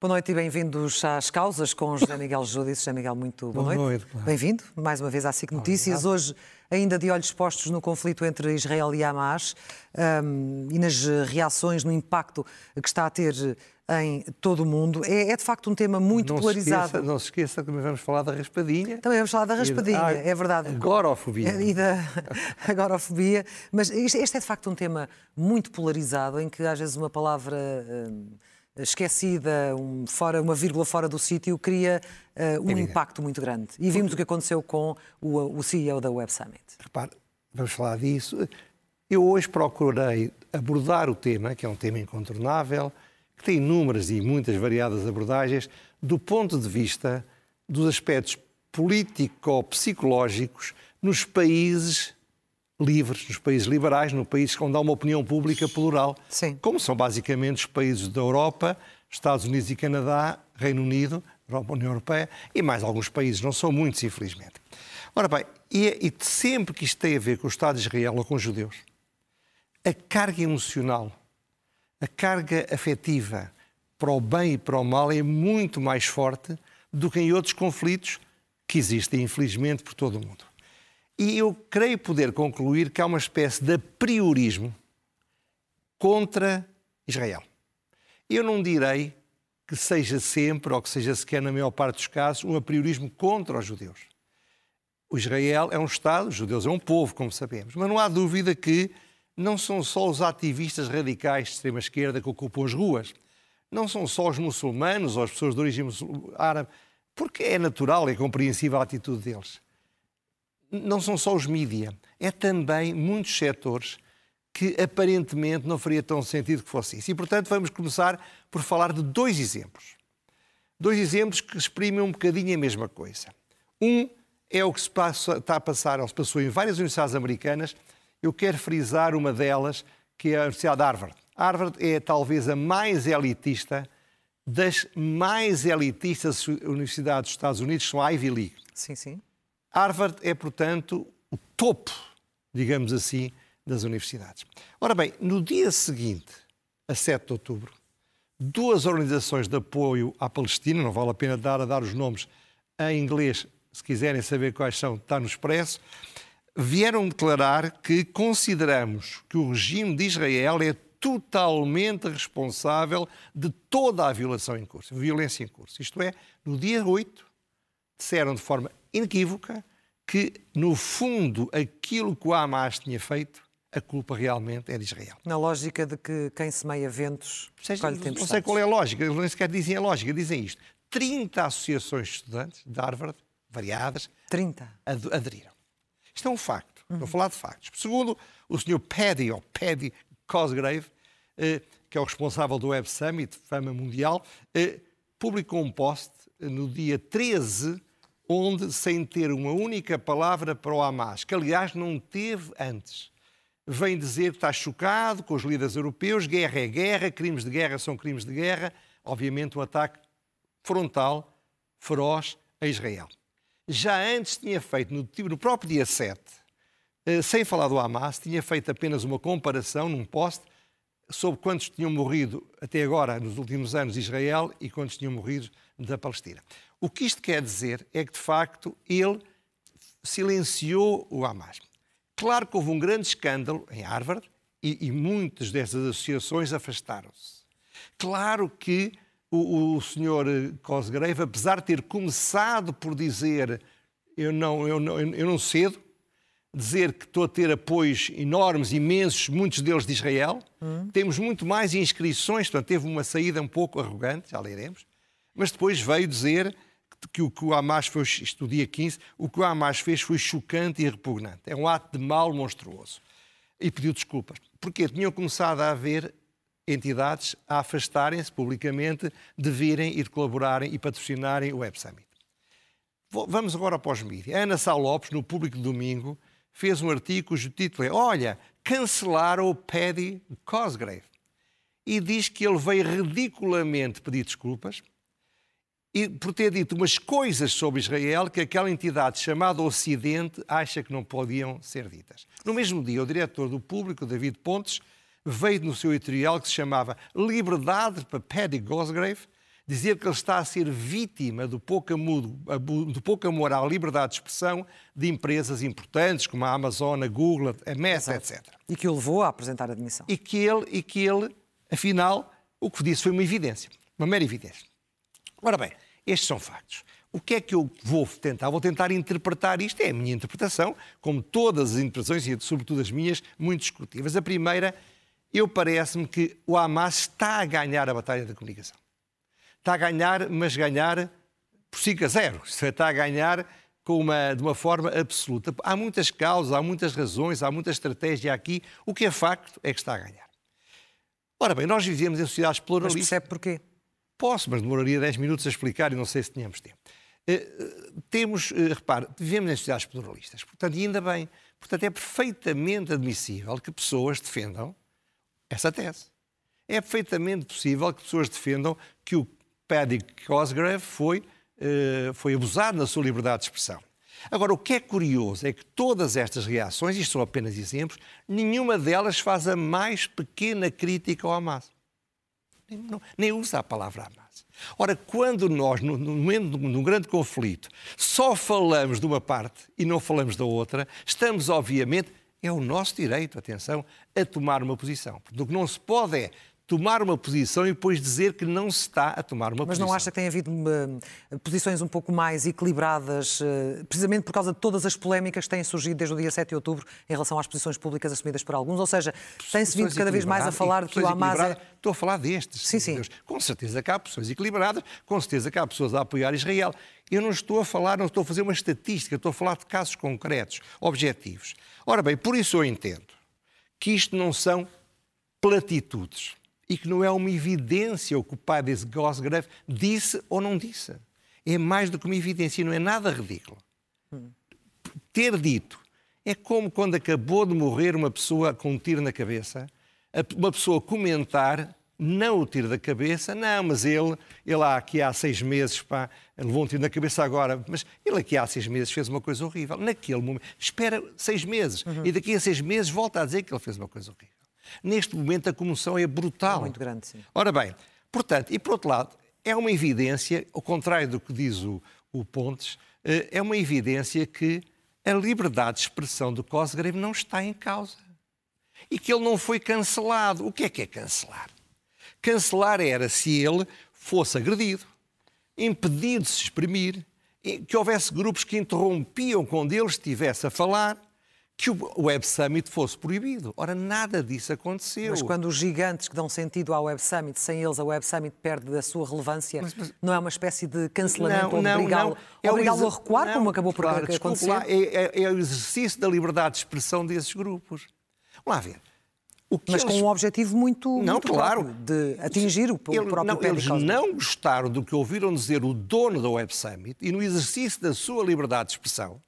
Boa noite e bem-vindos às causas com José Miguel Júdice. José Miguel, muito boa, Boa noite. noite, claro. Bem-vindo mais uma vez à SIC Notícias. Hoje, ainda de olhos postos no conflito entre Israel e Hamas hum, e nas reações, no impacto que está a ter em todo o mundo. É, é, de facto um tema muito não polarizado. Se esqueça, não se esqueça que também vamos falar da raspadinha. Também vamos falar da raspadinha, Ah, é verdade. Agorafobia. E da agorafobia. Mas este, é de facto um tema muito polarizado, em que às vezes uma palavra hum, esquecida, um, fora, uma vírgula fora do sítio, cria uh, um Evidente. impacto muito grande. E vimos o que aconteceu com o, o CEO da Web Summit. Repare, vamos falar disso. Eu hoje procurei abordar o tema, que é um tema incontornável, que tem inúmeras e muitas variadas abordagens, do ponto de vista dos aspectos político-psicológicos nos países livres, nos países liberais, no país onde há uma opinião pública plural, Sim. como são basicamente os países da Europa, Estados Unidos e Canadá, Reino Unido, Europa, União Europeia e mais alguns países, não são muitos, infelizmente. Ora bem, e, e sempre que isto tem a ver com o Estado de Israel ou com os judeus, a carga emocional, a carga afetiva para o bem e para o mal é muito mais forte do que em outros conflitos que existem, infelizmente, por todo o mundo. E eu creio poder concluir que há uma espécie de apriorismo contra Israel. Eu não direi que seja sempre, ou que seja sequer na maior parte dos casos, um apriorismo contra os judeus. O Israel é um Estado, os judeus é um povo, como sabemos, mas não há dúvida que não são só os ativistas radicais de extrema-esquerda que ocupam as ruas, não são só os muçulmanos ou as pessoas de origem árabe, porque é natural, é compreensível a atitude deles não são só os mídia, é também muitos setores que aparentemente não faria tão sentido que fosse isso. E, portanto, vamos começar por falar de dois exemplos. Dois exemplos que exprimem um bocadinho a mesma coisa. Um é o que se passa, está a passar, ou se passou em várias universidades americanas. Eu quero frisar uma delas, que é a Universidade de Harvard. Harvard é talvez a mais elitista das mais elitistas universidades dos Estados Unidos, são a Ivy League. Sim, sim. Harvard é, portanto, o topo, digamos assim, das universidades. Ora bem, no dia seguinte, a 7 de outubro, duas organizações de apoio à Palestina, não vale a pena dar a dar os nomes em inglês, se quiserem saber quais são, está no Expresso, vieram declarar que consideramos que o regime de Israel é totalmente responsável de toda a violação em curso, violência em curso. Isto é, no dia 8, disseram de forma inequívoca que, no fundo, aquilo que o Hamas tinha feito, a culpa realmente é de Israel. Na lógica de que quem semeia ventos Seja, colhe não sei tempestades. qual é a lógica, eles nem sequer dizem a lógica, dizem isto. 30 associações de estudantes de Harvard, variadas, 30. ad- aderiram. Isto é um facto. Estou a falar de factos. Segundo o Sr. Paddy, ou Paddy Cosgrave, eh, que é o responsável do Web Summit, fama mundial, eh, publicou um post eh, no dia 13, onde, sem ter uma única palavra para o Hamas, que aliás não teve antes, vem dizer que está chocado com os líderes europeus, guerra é guerra, crimes de guerra são crimes de guerra, obviamente um ataque frontal, feroz a Israel. Já antes tinha feito, no, no próprio dia 7, eh, sem falar do Hamas, tinha feito apenas uma comparação num post sobre quantos tinham morrido até agora, nos últimos anos, de Israel e quantos tinham morrido da Palestina. O que isto quer dizer é que, de facto, ele silenciou o Hamas. Claro que houve um grande escândalo em Harvard e, e muitas dessas associações afastaram-se. Claro que o, o Sr. Cosgrave, apesar de ter começado por dizer eu não, eu não, eu não cedo, dizer que estou a ter apoios enormes, imensos, muitos deles de Israel. Temos muito mais inscrições, portanto, teve uma saída um pouco arrogante, já leremos. Mas depois veio dizer que o que o Hamas fez, isto dia 15, o que o Hamas fez foi chocante e repugnante. É um ato de mal monstruoso. E pediu desculpas. Porque tinham começado a haver entidades a afastarem-se publicamente de virem ir colaborarem e patrocinarem o Web Summit. Vamos agora para os mídias. Ana Sá Lopes, no Público de Domingo, fez um artigo cujo título é Olha, cancelaram o Paddy Cosgrave. E diz que ele veio ridiculamente pedir desculpas e por ter dito umas coisas sobre Israel que aquela entidade chamada Ocidente acha que não podiam ser ditas. No mesmo dia, o diretor do Público, David Pontes, veio no seu editorial que se chamava Liberdade para Paddy Cosgrave dizer que ele está a ser vítima do pouco, amor, à liberdade de expressão de empresas importantes como a Amazon, a Google, a Meta, Exato. etc. E que o levou a apresentar a admissão. E que ele, e que ele, afinal, o que disse foi uma evidência, uma mera evidência. Ora bem, estes são factos. O que é que eu vou tentar? Vou tentar interpretar isto, é a minha interpretação, como todas as interpretações, e sobretudo as minhas, muito discutíveis. A primeira, eu parece-me que o Hamas está a ganhar a batalha da comunicação está a ganhar, mas ganhar por 5 a 0. Está a ganhar com uma, de uma forma absoluta. Há muitas causas, há muitas razões, há muita estratégia aqui. O que é facto é que está a ganhar. Ora bem, nós vivemos em sociedades pluralistas. Mas percebe porquê? Posso, mas demoraria 10 minutos a explicar e não sei se tínhamos tempo. Uh, temos, uh, repare, vivemos em sociedades pluralistas, portanto, ainda bem. Portanto, é perfeitamente admissível que pessoas defendam essa tese. É perfeitamente possível que pessoas defendam que o Paddy Cosgrave foi, uh, foi abusado na sua liberdade de expressão. Agora, o que é curioso é que todas estas reações, isto são apenas exemplos, nenhuma delas faz a mais pequena crítica ao Hamas. Nem, não, nem usa a palavra Hamas. Ora, quando nós, no, momento de um grande conflito, só falamos de uma parte e não falamos da outra, estamos, obviamente, é o nosso direito, atenção, a tomar uma posição. Porque o que não se pode é tomar uma posição e depois dizer que não se está a tomar uma Mas posição. Mas não acha que tem havido uh, posições um pouco mais equilibradas, uh, precisamente por causa de todas as polémicas que têm surgido desde o dia 7 de outubro em relação às posições públicas assumidas por alguns? Ou seja, tem-se vindo cada vez mais a falar de que o Hamas é... Estou a falar destes. Sim, sim. Deus. Com certeza que há pessoas equilibradas, com certeza que há pessoas a apoiar Israel. Eu não estou a falar, não estou a fazer uma estatística, estou a falar de casos concretos, objetivos. Ora bem, por isso eu entendo que isto não são platitudes e que não é uma evidência o que o pai desse Gosgrave disse ou não disse. É mais do que uma evidência e não é nada ridículo. Hum. Ter dito é como quando acabou de morrer uma pessoa com um tiro na cabeça, uma pessoa comentar não o tiro da cabeça, não, mas ele, ele aqui há seis meses, pá, levou um tiro na cabeça agora, mas ele aqui há seis meses fez uma coisa horrível. Naquele momento, espera seis meses uhum. e daqui a seis meses volta a dizer que ele fez uma coisa horrível. Neste momento a comoção é brutal. É muito grande, sim. Ora bem, portanto, e por outro lado, é uma evidência, ao contrário do que diz o, o Pontes, eh, é uma evidência que a liberdade de expressão do Cosgrave não está em causa. E que ele não foi cancelado. O que é que é cancelar? Cancelar era se ele fosse agredido, impedido de se exprimir, que houvesse grupos que interrompiam quando ele estivesse a falar, que o Web Summit fosse proibido. Ora, nada disso aconteceu. Mas quando os gigantes que dão sentido ao Web Summit, sem eles a Web Summit perde da sua relevância, mas, mas... não é uma espécie de cancelamento ou obrigá-lo é obrigá a recuar, não, como acabou por claro, acontecer? Lá, é, é, é, o exercício da liberdade de expressão desses grupos. Vamos lá ver. mas eles... com um objetivo muito, não, muito claro. de atingir o, o próprio não, Eles não gostaram do que ouviram dizer o dono da Web Summit e no exercício da sua liberdade de expressão,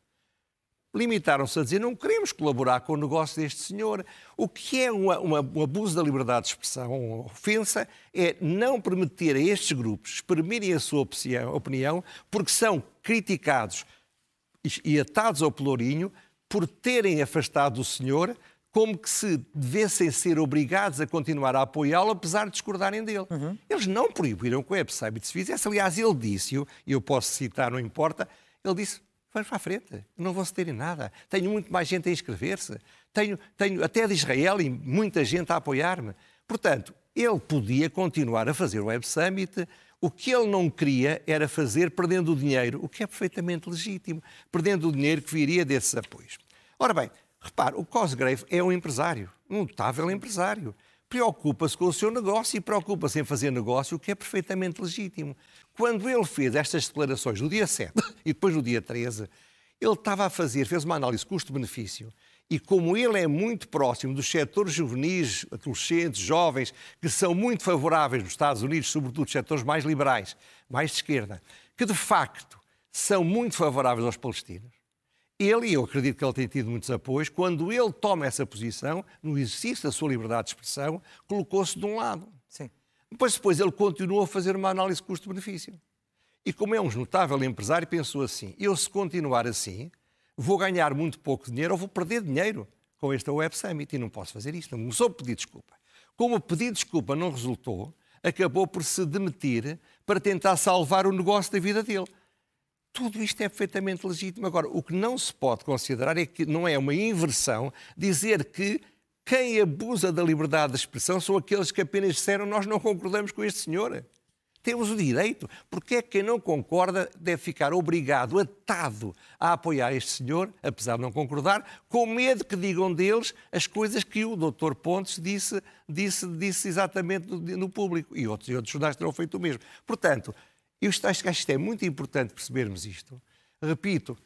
limitaram-se a dizer não queremos colaborar com o negócio deste senhor. O que é uma, uma, um abuso da liberdade de expressão, uma ofensa, é não permitir a estes grupos exprimirem a sua opinião, porque são criticados e atados ao pelourinho por terem afastado o senhor, como que se devessem ser obrigados a continuar a apoiá-lo, apesar de discordarem dele. Uhum. Eles não proibiram que o Web Summit se fizesse. Aliás, ele disse, e eu posso citar, não importa, ele disse Vamos para a frente, não vão ceder em nada. Tenho muito mais gente a inscrever-se. Tenho, tenho até de Israel e muita gente a apoiar-me. Portanto, ele podia continuar a fazer o Web Summit. O que ele não queria era fazer perdendo o dinheiro, o que é perfeitamente legítimo, perdendo o dinheiro que viria desses apoios. Ora bem, repare, o Cosgrave é um empresário, um notável empresário. Preocupa-se com o seu negócio e preocupa-se em fazer negócio, o que é perfeitamente legítimo. Quando ele fez estas declarações no dia 7 e depois no dia 13, ele estava a fazer, fez uma análise custo-benefício. E como ele é muito próximo dos setores juvenis, adolescentes, jovens, que são muito favoráveis nos Estados Unidos, sobretudo os setores mais liberais, mais de esquerda, que de facto são muito favoráveis aos palestinos. Ele, e eu acredito que ele tem tido muitos apoios, quando ele toma essa posição, no exercício da sua liberdade de expressão, colocou-se de um lado. Sim. Depois, depois ele continuou a fazer uma análise custo-benefício. E como é um notável empresário, pensou assim: eu, se continuar assim, vou ganhar muito pouco dinheiro ou vou perder dinheiro com este Web Summit e não posso fazer isto. Não começou a pedir desculpa. Como o pedido de desculpa não resultou, acabou por se demitir para tentar salvar o negócio da vida dele. Tudo isto é perfeitamente legítimo. Agora, o que não se pode considerar é que não é uma inversão dizer que quem abusa da liberdade de expressão são aqueles que apenas disseram nós não concordamos com este senhor. Temos o direito. Porque é que quem não concorda deve ficar obrigado, atado a apoiar este senhor, apesar de não concordar, com medo que digam deles as coisas que o Dr. Pontes disse, disse, disse exatamente no, no público. E outros, e outros jornais terão feito o mesmo. Portanto, eu acho que é muito importante percebermos isto. Repito,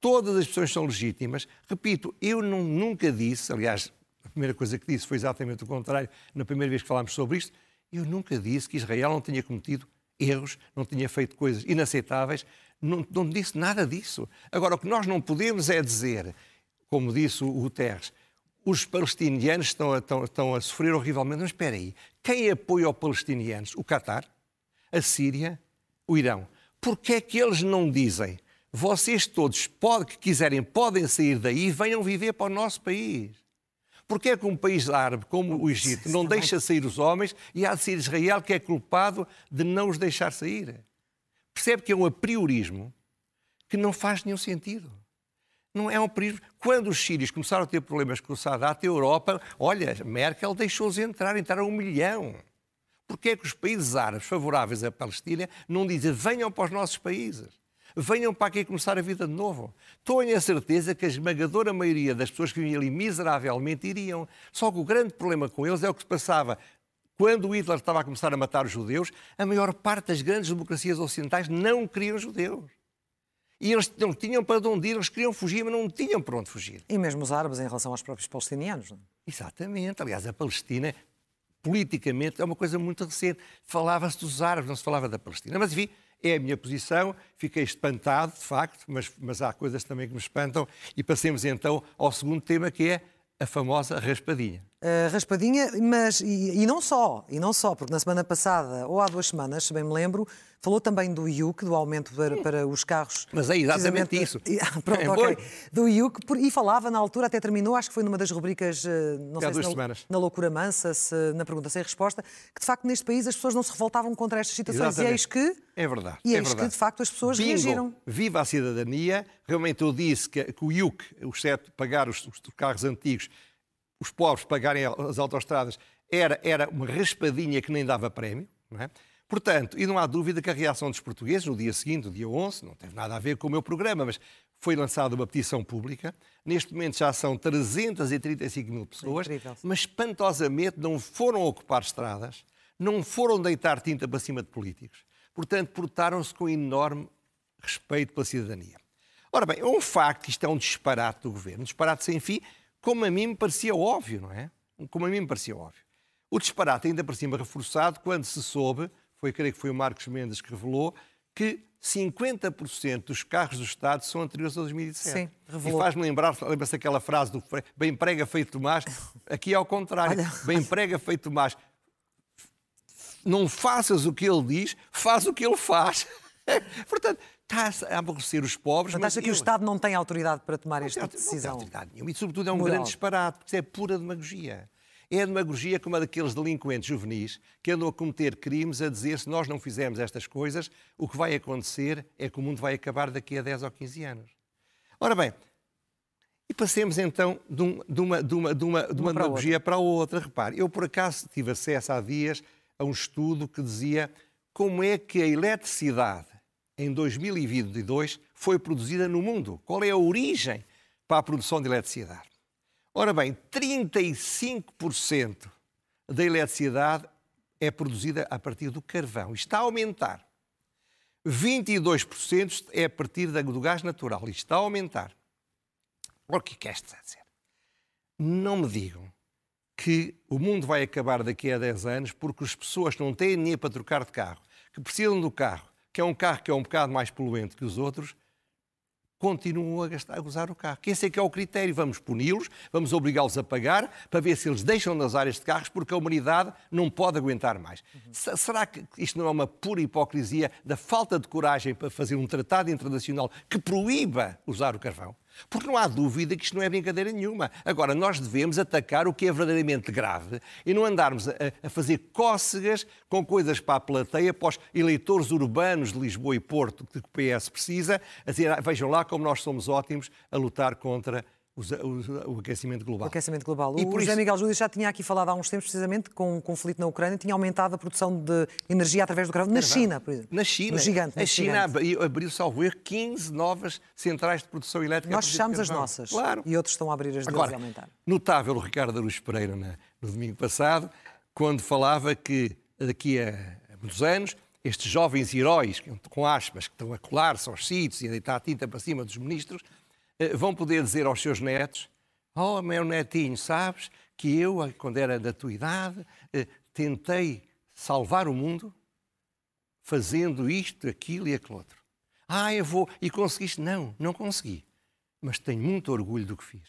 todas as pessoas são legítimas. Repito, eu não, nunca disse, aliás, a primeira coisa que disse foi exatamente o contrário, na primeira vez que falámos sobre isto, eu nunca disse que Israel não tinha cometido erros, não tinha feito coisas inaceitáveis, não, não disse nada disso. Agora, o que nós não podemos é dizer, como disse o Guterres, os palestinianos estão a, estão, estão a sofrer horrivelmente. Mas espera aí, quem apoia os palestinianos? O Qatar? A Síria? O Irão? Porquê é que eles não dizem vocês todos pode, que quiserem podem sair daí e venham viver para o nosso país? Porque é que um país árabe como o Egito não deixa sair os homens e há de ser Israel que é culpado de não os deixar sair? Percebe que é um apriorismo que não faz nenhum sentido. Não é um apriorismo. Quando os sírios começaram a ter problemas com o Sadat, a Europa, olha, Merkel deixou-os entrar, entraram um milhão. Porquê é que os países árabes favoráveis à Palestina não dizem venham para os nossos países? venham para aqui começar a vida de novo. Tenho a certeza que a esmagadora maioria das pessoas que vinham ali miseravelmente iriam. Só que o grande problema com eles é o que se passava quando Hitler estava a começar a matar os judeus, a maior parte das grandes democracias ocidentais não queriam judeus. E eles não tinham para onde ir, eles queriam fugir, mas não tinham para onde fugir. E mesmo os árabes em relação aos próprios palestinianos. Não? É? Exatamente. Aliás, a Palestina, politicamente, é uma coisa muito recente. Falava-se dos árabes, não se falava da Palestina. Mas, enfim, é a minha posição, fiquei espantado, de facto, mas, mas há coisas também que me espantam. E passemos então ao segundo tema, que é a famosa raspadinha. Uh, raspadinha, mas e, e, não só, e não só, porque na semana passada, ou há duas semanas, se bem me lembro, falou também do IUC, do aumento para, para os carros. Mas é exatamente isso. Pronto, é ok. Do IUC, e falava na altura, até terminou, acho que foi numa das rubricas, eh, não sei se na, na loucura mansa, se, na pergunta sem resposta, que de facto neste país as pessoas não se revoltavam contra estas situações. Exatamente. E eis que. É verdade. E é eis verdade. que, de facto, as pessoas Bingo, reagiram. Viva a cidadania. Realmente eu disse que, que o IUC, o certo pagar os, os carros antigos os pobres pagarem as autoestradas era, era uma raspadinha que nem dava prémio. Não é? Portanto, e não há dúvida que a reação dos portugueses, no dia seguinte, no dia 11, não teve nada a ver com o meu programa, mas foi lançada uma petição pública. Neste momento já são 335 mil pessoas, é mas espantosamente não foram ocupar estradas, não foram deitar tinta para cima de políticos. Portanto, portaram-se com enorme respeito pela cidadania. Ora bem, é um facto que isto é um disparate do governo, um disparate sem fim, como a mim me parecia óbvio, não é? Como a mim me parecia óbvio. O disparate ainda por cima reforçado quando se soube, foi creio que foi o Marcos Mendes que revelou, que 50% dos carros do Estado são anteriores a 2017. Sim, revelou. E faz-me lembrar, lembra-se aquela frase do bem prega feito Tomás, aqui é ao contrário, Olha. bem prega feito Tomás. Não faças o que ele diz, faz o que ele faz. Portanto, está a aborrecer os pobres. Mas acha que o Estado não tem autoridade para tomar esta decisão? Não tem autoridade nenhuma. E, sobretudo, é um Moral. grande disparate, porque isso é pura demagogia. É a demagogia como a daqueles delinquentes juvenis que andam a cometer crimes a dizer se nós não fizermos estas coisas, o que vai acontecer é que o mundo vai acabar daqui a 10 ou 15 anos. Ora bem, e passemos então de, um, de uma, de uma, de uma, de uma, demagogia para, para a outra. Repare, eu por acaso tive acesso há dias a um estudo que dizia como é que a eletricidade em 2022 foi produzida no mundo? Qual é a origem para a produção de eletricidade? Ora bem, 35% da eletricidade é produzida a partir do carvão. Está a aumentar. 22% é a partir do gás natural. Isto está a aumentar. O que quer dizer? Não me digam que o mundo vai acabar daqui a 10 anos porque as pessoas não têm dinheiro para trocar de carro, que precisam do carro, que é um carro que é um bocado mais poluente que os outros, continuam a, gastar, a usar o carro. Que esse é que é o critério. Vamos puni-los, vamos obrigá-los a pagar para ver se eles deixam de usar estes carros porque a humanidade não pode aguentar mais. Uhum. Será que isto não é uma pura hipocrisia da falta de coragem para fazer um tratado internacional que proíba usar o carvão? Porque não há dúvida que isto não é brincadeira nenhuma. Agora, nós devemos atacar o que é verdadeiramente grave e não andarmos a, a fazer cócegas com coisas para a plateia, para os eleitores urbanos de Lisboa e Porto que o PS precisa, a dizer, ah, vejam lá como nós somos ótimos a lutar contra o, o, aquecimento global. O aquecimento global. E o José isso... Miguel Júlio já tinha aqui falado há uns tempos, precisamente, com o conflito na Ucrânia, tinha aumentado a produção de energia através do carvão na China, por exemplo. Na China. No gigante. A China abriu, abriu salvo erro, 15 novas centrais de produção elétrica. Nós fechamos as nossas. Claro. E outros estão a abrir as deles Agora, e aumentar. Notável o Ricardo Aruz Pereira na, no domingo passado, quando falava que daqui a, muitos anos estes jovens heróis, com aspas, que estão a colar-se aos sítios e a deitar a tinta para cima dos ministros, vão poder dizer aos seus netos Oh, meu netinho, sabes que eu, quando era da tua idade, eh, tentei salvar o mundo fazendo isto, aquilo e aquilo outro. Ah, eu vou. E conseguiste? Não, não consegui. Mas tenho muito orgulho do que fiz.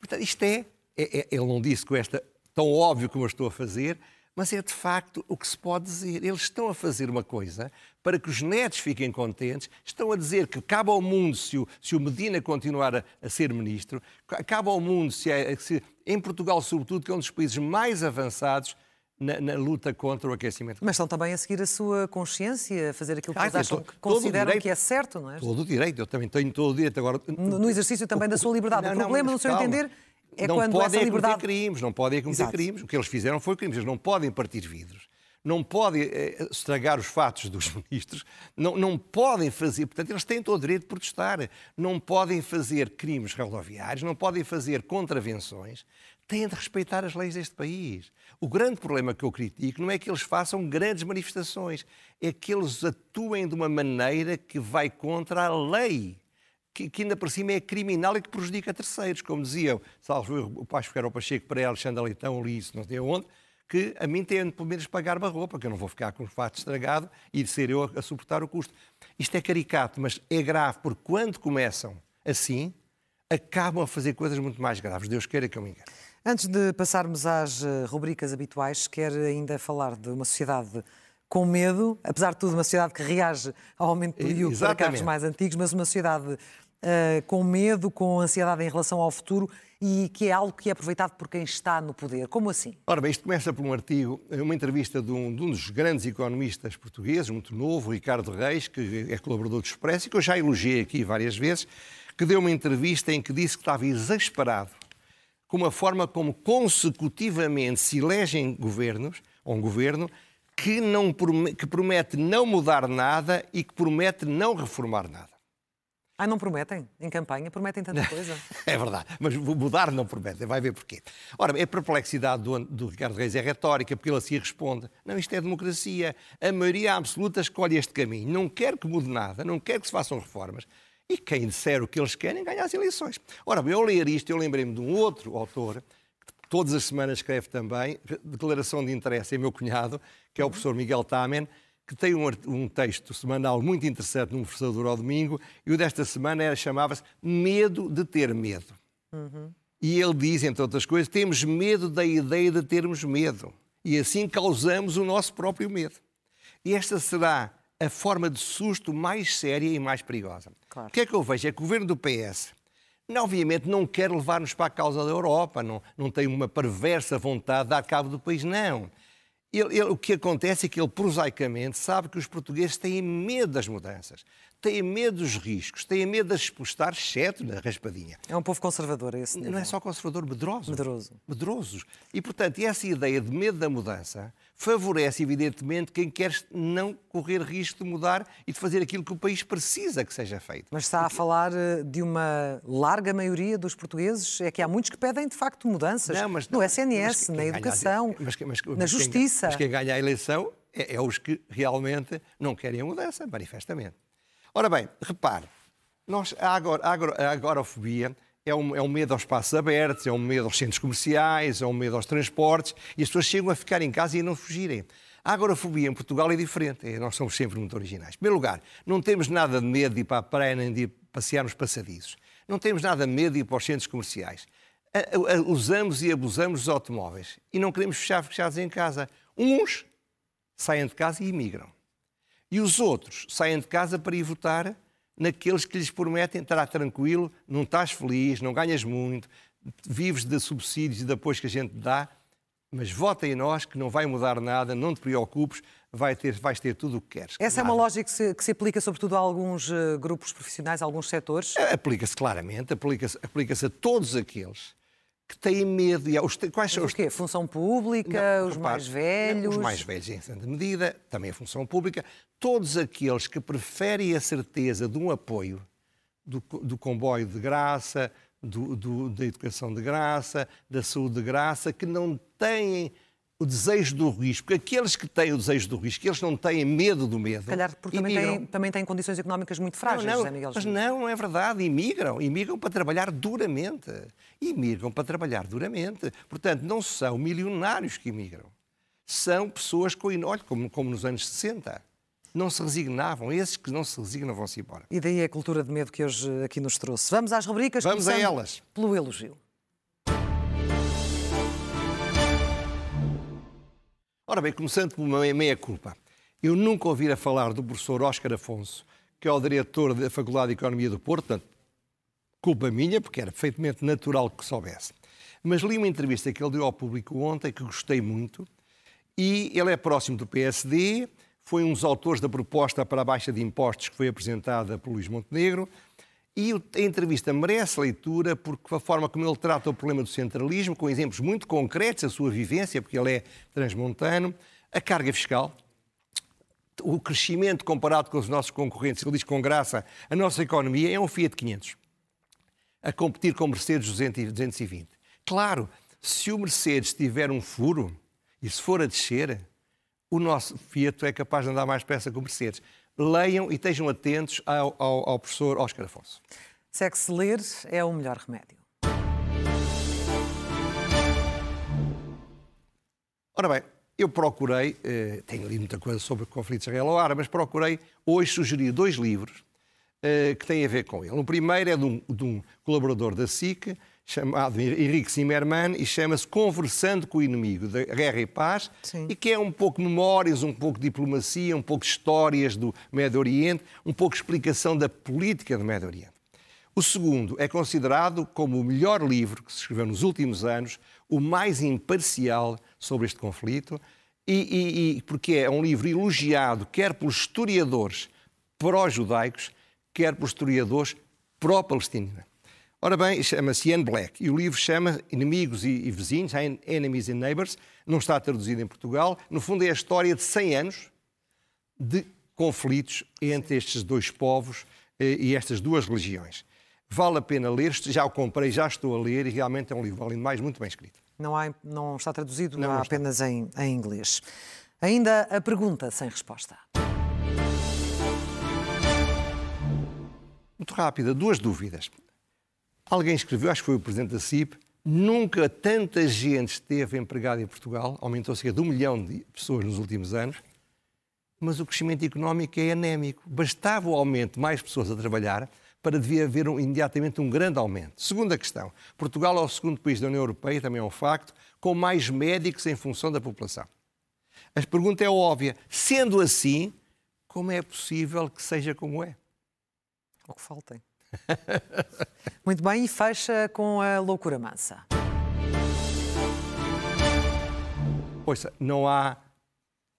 Portanto, isto é, é, é ele não disse com esta tão óbvio como eu estou a fazer, mas é de facto o que se pode dizer. Eles estão a fazer uma coisa para que os netos fiquem contentes, estão a dizer que cabe ao mundo, se o, se o Medina continuar a, a, ser ministro, cabe ao mundo, se, é, se, em Portugal, sobretudo, que é um dos países mais avançados na, na, luta contra o aquecimento. Mas estão também a seguir a sua consciência, a fazer aquilo que ah, acham, todo, que consideram direito, que é certo, não é? Todo o direito, eu também tenho todo o direito. Agora, no, no exercício também o, da sua liberdade. Não, o problema, não, no seu calma. entender, é não quando podem essa liberdade... cometer crimes, não podem cometer Exato. crimes. O que eles fizeram foi crimes. Eles não podem partir vidros não podem eh, estragar os fatos dos ministros, não, não podem fazer, portanto, eles têm todo o direito de protestar, não podem fazer crimes rodoviários, não podem fazer contravenções, têm de respeitar as leis deste país. O grande problema que eu critico não é que eles façam grandes manifestações, é que eles atuem de uma maneira que vai contra a lei. Que, que, ainda por cima é criminal e que prejudica terceiros. Como dizia salvo o Pacho Ferreira Pacheco para Alexandre Leitão, li isso não sei onde, que a mim tem pelo menos pagar uma roupa, que eu não vou ficar com o fato estragado e ser eu a, a suportar o custo. Isto é caricato, mas é grave, porque quando começam assim, acabam a fazer coisas muito mais graves. Deus queira que eu me engane. Antes de passarmos às eh, rubricas habituais, quero ainda falar de uma sociedade com medo, apesar de tudo, uma sociedade que reage ao aumento do IUC para carros mais antigos, mas uma sociedade uh, com medo, com ansiedade em relação ao futuro e que é algo que é aproveitado por quem está no poder. Como assim? Ora bem, isto começa por um artigo, uma entrevista de um, de um dos grandes economistas portugueses, muito novo, Ricardo Reis, que é colaborador do Expresso e que eu já elogiei aqui várias vezes, que deu uma entrevista em que disse que estava exasperado com a forma como consecutivamente se elegem governos, ou um governo, que, não, que promete não mudar nada e que promete não reformar nada. Ah, não prometem? Em campanha? Prometem tanta coisa? é verdade, mas mudar não prometem, vai ver porquê. Ora, a perplexidade do, do, Ricardo Reis é retórica, porque ele assim responde. Não, isto é democracia. A maioria absoluta escolhe este caminho. Não quer que mude nada, não quer que se façam reformas. E quem disser o que eles querem ganha as eleições. Ora, eu ler isto, eu lembrei-me de um outro autor, que todas as semanas escreve também, declaração de interesse, é meu cunhado, que é o professor Miguel Tamen, que tem um, um, texto semanal muito interessante no Professor ao Domingo, e o desta semana chamava-se Medo de ter medo. Uhum. E ele diz, entre outras coisas, temos medo da ideia de termos medo. E assim causamos o nosso próprio medo. E esta será a forma de susto mais séria e mais perigosa. Claro. O que é que eu vejo? É que o governo do PS, não, obviamente, não quer levar-nos para a causa da Europa, não, não tem uma perversa vontade de dar cabo do país, não. Ele, ele, o que acontece é que ele, prosaicamente, sabe que os portugueses têm medo das mudanças, têm medo dos riscos, têm medo de expostar, exceto na raspadinha. É um povo conservador, esse nível. Não é só conservador, medroso. Medroso. Medrosos. E, portanto, essa ideia de medo da mudança favorece, evidentemente, quem quer não correr risco de mudar e de fazer aquilo que o país precisa que seja feito. Mas está Porque... a falar eh, de uma larga maioria dos portugueses? É que há muitos que pedem, de facto, mudanças não, mas, no SNS, na educação, mas, mas, na justiça. Mas quem ganha a eleição é, é os que realmente não querem a mudança, manifestamente. Ora bem, repare, nós, a, agora, a agorafobia é um, é um medo aos espaços abertos, é um medo aos centros comerciais, é um medo aos transportes e as pessoas chegam a ficar em casa e a não fugirem. A agorafobia em Portugal é diferente. É, nós somos sempre muito originais. Em primeiro lugar, não temos nada de medo de ir para a praia nem de ir passear. Não temos nada de medo de ir para os centros comerciais. usamos e abusamos dos automóveis. E não queremos fechar fechados em casa. Uns saem de casa e imigram. E os outros saem de casa para ir votar naqueles que lhes prometem estar tranquilo, não estás feliz, não ganhas muito, vives de subsídios e de apoios que a gente dá, mas vota em nós que não vai mudar nada, não te preocupes, vai ter, vais ter tudo o que queres. Essa nada. é uma lógica que se, que se, aplica sobretudo a alguns uh, grupos profissionais, a alguns setores? É, aplica-se claramente, aplica-se aplica a todos aqueles que têm medo. E os, quais são os quê? Função pública, não, os repare, mais velhos? Os mais velhos, em certa medida, também a função pública. Todos aqueles que preferem a certeza de um apoio do, do comboio de graça, do, do, da educação de graça, da saúde de graça, que não têm o desejo do risco, porque aqueles que têm o desejo do risco, eles não têm medo do medo. Calhar porque também têm, também têm condições económicas muito frágeis, não, não, José Miguel Mas não, não é verdade. Imigram. Imigram para trabalhar duramente. Imigram para trabalhar duramente. Portanto, não são milionários que imigram. São pessoas com... Olha, como, como nos anos 60 não se resignavam. Esses que não se resignam vão-se embora. E daí a cultura de medo que hoje aqui nos trouxe. Vamos às rubricas. Vamos a elas. Pelo elogio. Ora bem, começando por uma meia-culpa. Eu nunca ouvi a falar do professor Óscar Afonso, que é o diretor da Faculdade de Economia do Porto, portanto, culpa minha, porque era perfeitamente natural que soubesse. Mas li uma entrevista que ele deu ao público ontem, que gostei muito, e ele é próximo do PSD, foi um dos autores da proposta para a baixa de impostos que foi apresentada por Luís Montenegro, e a entrevista merece leitura porque a forma como ele trata o problema do centralismo, com exemplos muito concretos, a sua vivência, porque ele é transmontano, a carga fiscal, o crescimento comparado com os nossos concorrentes, ele diz com graça, a nossa economia é um Fiat 500, a competir com o Mercedes 220. Claro, se o Mercedes tiver um furo, e se for a descer, o nosso Fiat é capaz de andar mais depressa que o Mercedes. Leiam e estejam atentos ao, ao, ao professor Oscar Afonso. Se é que se ler é o melhor remédio. Ora bem, eu procurei, eh, tenho lido muita coisa sobre o conflito israelo-árabe, mas procurei hoje sugerir dois livros eh, que têm a ver com ele. O primeiro é de um, de um colaborador da SIC, chamado Henrique Zimmermann e chama-se Conversando com o Inimigo, da Guerra e Paz, Sim. e que é um pouco memórias, um pouco diplomacia, um pouco histórias do Médio Oriente, um pouco explicação da política do Médio Oriente. O segundo é considerado como o melhor livro que se escreveu nos últimos anos, o mais imparcial sobre este conflito, e, e, e porque é um livro elogiado quer pelos historiadores pró-judaicos, quer pelos historiadores pró-palestininos. Ora bem, chama-se Ian Black e o livro chama Inimigos e, e Vizinhos, Enemies and Neighbors, não está traduzido em Portugal. No fundo, é a história de 100 anos de conflitos entre estes dois povos eh, e estas duas religiões. Vale a pena ler, já o comprei, já estou a ler e realmente é um livro, além de mais, muito bem escrito. Não, há, não está traduzido, não, não apenas em, em inglês. Ainda a pergunta sem resposta. Muito rápida, duas dúvidas. Alguém escreveu, acho que foi o presidente da CIP, nunca tanta gente esteve empregada em Portugal, aumentou cerca de um milhão de pessoas nos últimos anos, mas o crescimento económico é anémico. Bastava o aumento de mais pessoas a trabalhar para devia haver um, imediatamente um grande aumento. Segunda questão, Portugal é o segundo país da União Europeia, também é um facto, com mais médicos em função da população. A pergunta é óbvia. Sendo assim, como é possível que seja como é? O que faltem. Muito bem, e fecha com a loucura mansa. Ouça, não há.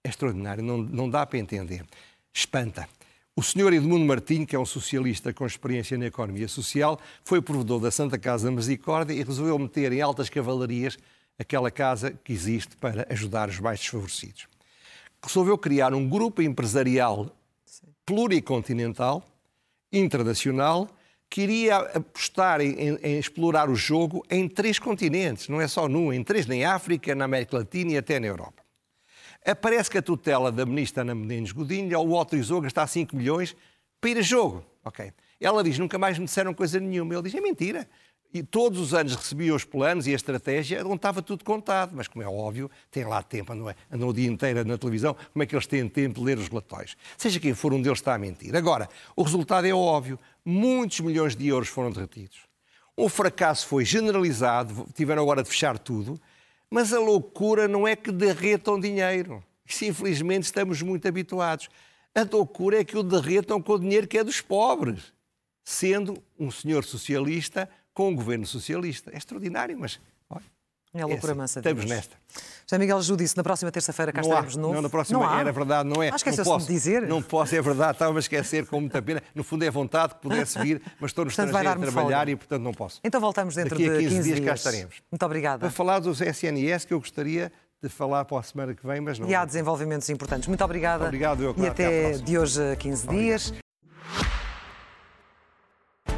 É extraordinário, não, não dá para entender. Espanta. O senhor Edmundo Martinho, que é um socialista com experiência na economia social, foi provedor da Santa Casa da Misericórdia e resolveu meter em altas cavalarias aquela casa que existe para ajudar os mais desfavorecidos. Resolveu criar um grupo empresarial pluricontinental, internacional, queria apostar em, em, explorar o jogo em três continentes, não é só num, em três, na África, na América Latina e até na Europa. Aparece que a tutela da ministra Ana Mendes Godinho o autorizou a gastar 5 milhões para ir a jogo. Ok. Ela diz, nunca mais me disseram coisa nenhuma. Ele diz, é mentira. E todos os anos recebia os planos e a estratégia onde estava tudo contado. Mas, como é óbvio, tem lá tempo, não é? Andam o dia inteiro na televisão, como é que eles têm tempo de ler os relatórios? Seja quem for, um deles está a mentir. Agora, o resultado é óbvio. Muitos milhões de euros foram derretidos. O fracasso foi generalizado, tiveram agora de fechar tudo, mas a loucura não é que derretam dinheiro. Isso, infelizmente, estamos muito habituados. A loucura é que o derretam com o dinheiro que é dos pobres, sendo um senhor socialista com um governo socialista. É extraordinário, mas olha, é a loucura é assim, mansa. Estamos nesta. José Miguel Ju disse, na próxima terça-feira cá não estaremos de novo. Não, na próxima não era verdade, não é? Acho que não posso de dizer. Não posso, é verdade, estava a esquecer com muita pena. No fundo é vontade que pudesse vir, mas estou no portanto, estrangeiro a trabalhar folga. e, portanto, não posso. Então voltamos dentro Daqui a 15 de 15 dias. dias. cá estaremos. Muito obrigada. Para falar dos SNS, que eu gostaria de falar para a semana que vem, mas não. E há desenvolvimentos importantes. Muito obrigada. Obrigado, eu, E até de hoje a 15 Obrigado. dias.